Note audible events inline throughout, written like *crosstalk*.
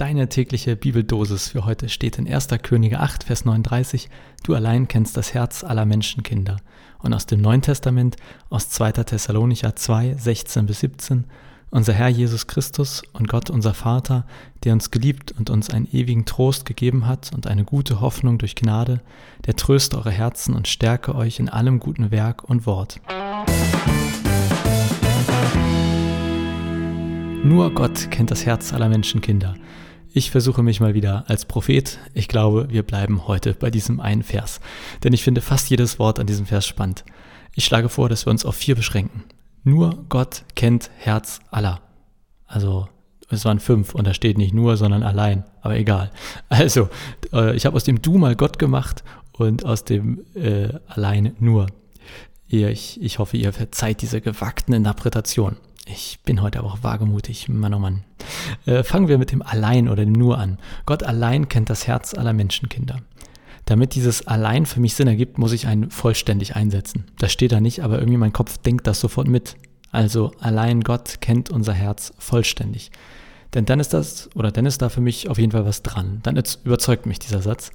Deine tägliche Bibeldosis für heute steht in 1. Könige 8, Vers 39. Du allein kennst das Herz aller Menschenkinder. Und aus dem Neuen Testament, aus 2. Thessalonicher 2, 16 bis 17. Unser Herr Jesus Christus und Gott unser Vater, der uns geliebt und uns einen ewigen Trost gegeben hat und eine gute Hoffnung durch Gnade, der tröste eure Herzen und stärke euch in allem guten Werk und Wort. Nur Gott kennt das Herz aller Menschenkinder. Ich versuche mich mal wieder als Prophet. Ich glaube, wir bleiben heute bei diesem einen Vers, denn ich finde fast jedes Wort an diesem Vers spannend. Ich schlage vor, dass wir uns auf vier beschränken. Nur Gott kennt Herz aller. Also es waren fünf und da steht nicht nur, sondern allein, aber egal. Also, äh, ich habe aus dem Du mal Gott gemacht und aus dem äh, allein nur. Ich, ich hoffe, ihr verzeiht diese gewagten Interpretation. Ich bin heute aber auch wagemutig, Mann oh Mann. Äh, fangen wir mit dem Allein oder dem Nur an. Gott allein kennt das Herz aller Menschenkinder. Damit dieses Allein für mich Sinn ergibt, muss ich einen vollständig einsetzen. Das steht da nicht, aber irgendwie mein Kopf denkt das sofort mit. Also allein Gott kennt unser Herz vollständig. Denn dann ist das, oder dann ist da für mich auf jeden Fall was dran. Dann überzeugt mich dieser Satz.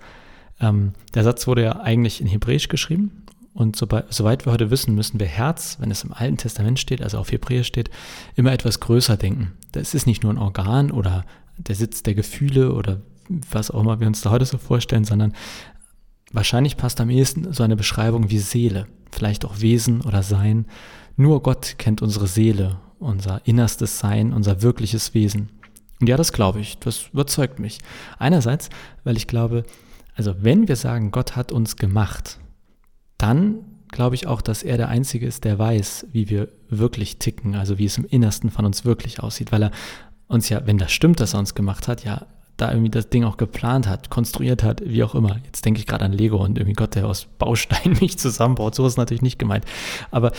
Ähm, der Satz wurde ja eigentlich in Hebräisch geschrieben und soweit wir heute wissen, müssen wir Herz, wenn es im Alten Testament steht, also auf Hebräisch steht, immer etwas größer denken. Das ist nicht nur ein Organ oder der Sitz der Gefühle oder was auch immer wir uns da heute so vorstellen, sondern wahrscheinlich passt am ehesten so eine Beschreibung wie Seele, vielleicht auch Wesen oder Sein. Nur Gott kennt unsere Seele, unser innerstes Sein, unser wirkliches Wesen. Und ja, das glaube ich, das überzeugt mich. Einerseits, weil ich glaube, also wenn wir sagen, Gott hat uns gemacht, dann glaube ich auch, dass er der Einzige ist, der weiß, wie wir wirklich ticken, also wie es im Innersten von uns wirklich aussieht, weil er uns ja, wenn das stimmt, dass er uns gemacht hat, ja, da irgendwie das Ding auch geplant hat, konstruiert hat, wie auch immer. Jetzt denke ich gerade an Lego und irgendwie Gott, der aus Bausteinen *laughs* mich zusammenbaut. So ist natürlich nicht gemeint. Aber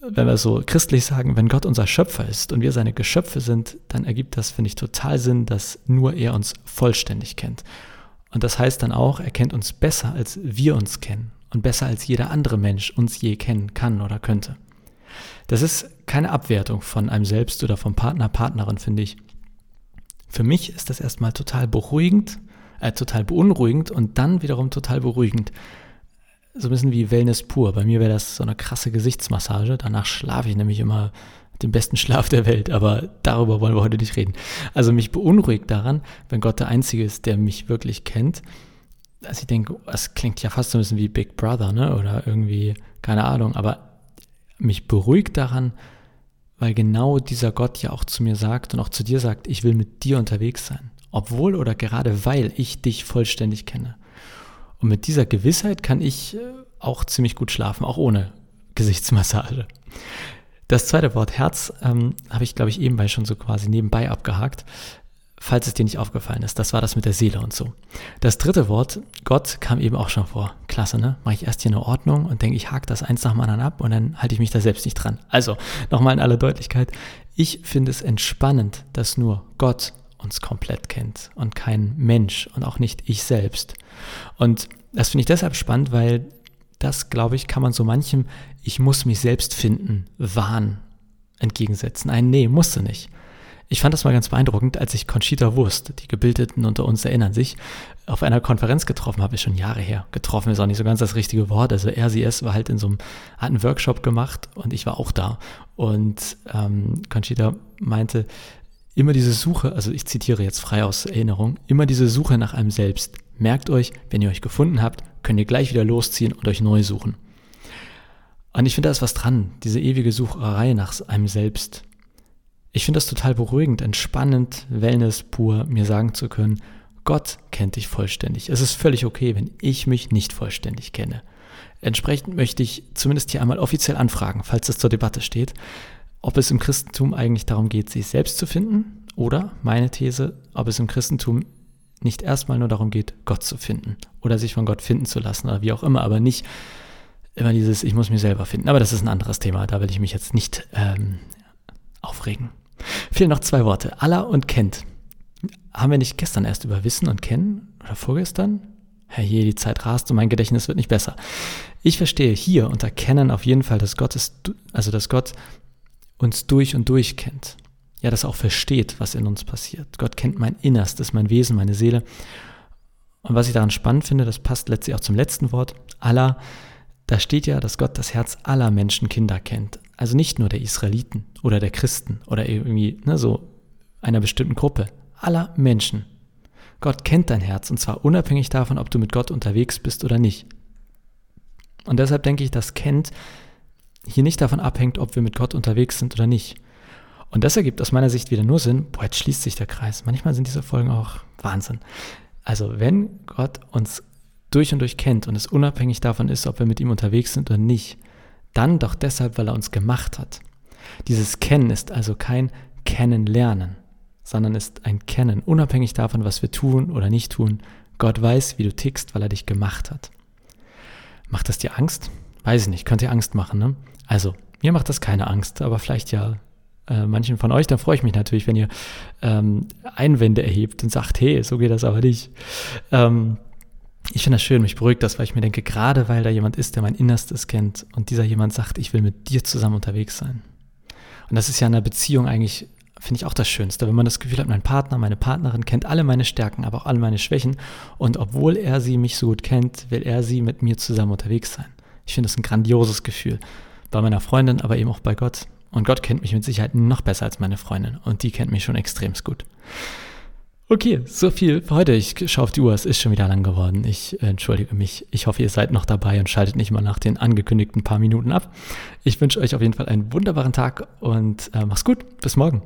wenn wir so christlich sagen, wenn Gott unser Schöpfer ist und wir seine Geschöpfe sind, dann ergibt das, finde ich, total Sinn, dass nur er uns vollständig kennt. Und das heißt dann auch, er kennt uns besser, als wir uns kennen und besser als jeder andere Mensch uns je kennen kann oder könnte. Das ist keine Abwertung von einem selbst oder vom Partner, Partnerin, finde ich. Für mich ist das erstmal total beruhigend, äh, total beunruhigend und dann wiederum total beruhigend. So ein bisschen wie Wellness pur. Bei mir wäre das so eine krasse Gesichtsmassage. Danach schlafe ich nämlich immer den besten Schlaf der Welt, aber darüber wollen wir heute nicht reden. Also mich beunruhigt daran, wenn Gott der Einzige ist, der mich wirklich kennt also ich denke, es klingt ja fast so ein bisschen wie Big Brother, ne? Oder irgendwie, keine Ahnung, aber mich beruhigt daran, weil genau dieser Gott ja auch zu mir sagt und auch zu dir sagt, ich will mit dir unterwegs sein. Obwohl oder gerade weil ich dich vollständig kenne. Und mit dieser Gewissheit kann ich äh, auch ziemlich gut schlafen, auch ohne Gesichtsmassage. Das zweite Wort Herz ähm, habe ich, glaube ich, ebenbei schon so quasi nebenbei abgehakt falls es dir nicht aufgefallen ist. Das war das mit der Seele und so. Das dritte Wort, Gott, kam eben auch schon vor. Klasse, ne? Mache ich erst hier eine Ordnung und denke, ich hake das eins nach dem anderen ab und dann halte ich mich da selbst nicht dran. Also, nochmal in aller Deutlichkeit. Ich finde es entspannend, dass nur Gott uns komplett kennt und kein Mensch und auch nicht ich selbst. Und das finde ich deshalb spannend, weil das, glaube ich, kann man so manchem Ich muss mich selbst finden, Wahn entgegensetzen. Ein Nee, musst du nicht. Ich fand das mal ganz beeindruckend, als ich Conchita Wurst, die Gebildeten unter uns erinnern sich, auf einer Konferenz getroffen habe, ist schon Jahre her. Getroffen ist auch nicht so ganz das richtige Wort. Also RCS war halt in so einem, hat einen Workshop gemacht und ich war auch da. Und ähm, Conchita meinte, immer diese Suche, also ich zitiere jetzt frei aus Erinnerung, immer diese Suche nach einem selbst. Merkt euch, wenn ihr euch gefunden habt, könnt ihr gleich wieder losziehen und euch neu suchen. Und ich finde, da ist was dran, diese ewige Sucherei nach einem selbst. Ich finde das total beruhigend, entspannend, Wellness pur, mir sagen zu können, Gott kennt dich vollständig. Es ist völlig okay, wenn ich mich nicht vollständig kenne. Entsprechend möchte ich zumindest hier einmal offiziell anfragen, falls es zur Debatte steht, ob es im Christentum eigentlich darum geht, sich selbst zu finden oder, meine These, ob es im Christentum nicht erstmal nur darum geht, Gott zu finden oder sich von Gott finden zu lassen oder wie auch immer, aber nicht immer dieses, ich muss mich selber finden. Aber das ist ein anderes Thema, da will ich mich jetzt nicht ähm, aufregen. Fehlen noch zwei Worte. Allah und kennt. Haben wir nicht gestern erst über Wissen und Kennen? Oder vorgestern? Herr je, die Zeit rast und mein Gedächtnis wird nicht besser. Ich verstehe hier unter Kennen auf jeden Fall, dass Gott ist, also dass Gott uns durch und durch kennt. ja, das auch versteht, was in uns passiert. Gott kennt mein Innerstes, mein Wesen, meine Seele. Und was ich daran spannend finde, das passt letztlich auch zum letzten Wort, Allah, da steht ja, dass Gott das Herz aller Menschenkinder kennt. Also nicht nur der Israeliten oder der Christen oder irgendwie ne, so einer bestimmten Gruppe. Aller Menschen. Gott kennt dein Herz und zwar unabhängig davon, ob du mit Gott unterwegs bist oder nicht. Und deshalb denke ich, dass kennt hier nicht davon abhängt, ob wir mit Gott unterwegs sind oder nicht. Und das ergibt aus meiner Sicht wieder nur Sinn, boah, jetzt schließt sich der Kreis. Manchmal sind diese Folgen auch Wahnsinn. Also wenn Gott uns durch und durch kennt und es unabhängig davon ist, ob wir mit ihm unterwegs sind oder nicht, dann doch deshalb, weil er uns gemacht hat. Dieses Kennen ist also kein Kennenlernen, sondern ist ein Kennen, unabhängig davon, was wir tun oder nicht tun. Gott weiß, wie du tickst, weil er dich gemacht hat. Macht das dir Angst? Weiß ich nicht, könnte dir Angst machen, ne? Also, mir macht das keine Angst, aber vielleicht ja äh, manchen von euch, da freue ich mich natürlich, wenn ihr ähm, Einwände erhebt und sagt, hey, so geht das aber nicht. Ähm, ich finde das schön, mich beruhigt das, weil ich mir denke, gerade weil da jemand ist, der mein Innerstes kennt und dieser jemand sagt, ich will mit dir zusammen unterwegs sein. Und das ist ja in einer Beziehung eigentlich, finde ich auch das Schönste, wenn man das Gefühl hat, mein Partner, meine Partnerin kennt alle meine Stärken, aber auch alle meine Schwächen und obwohl er sie mich so gut kennt, will er sie mit mir zusammen unterwegs sein. Ich finde das ein grandioses Gefühl. Bei meiner Freundin, aber eben auch bei Gott. Und Gott kennt mich mit Sicherheit noch besser als meine Freundin und die kennt mich schon extremst gut. Okay, so viel für heute. Ich schaue auf die Uhr, es ist schon wieder lang geworden. Ich äh, entschuldige mich. Ich hoffe, ihr seid noch dabei und schaltet nicht mal nach den angekündigten paar Minuten ab. Ich wünsche euch auf jeden Fall einen wunderbaren Tag und äh, mach's gut. Bis morgen.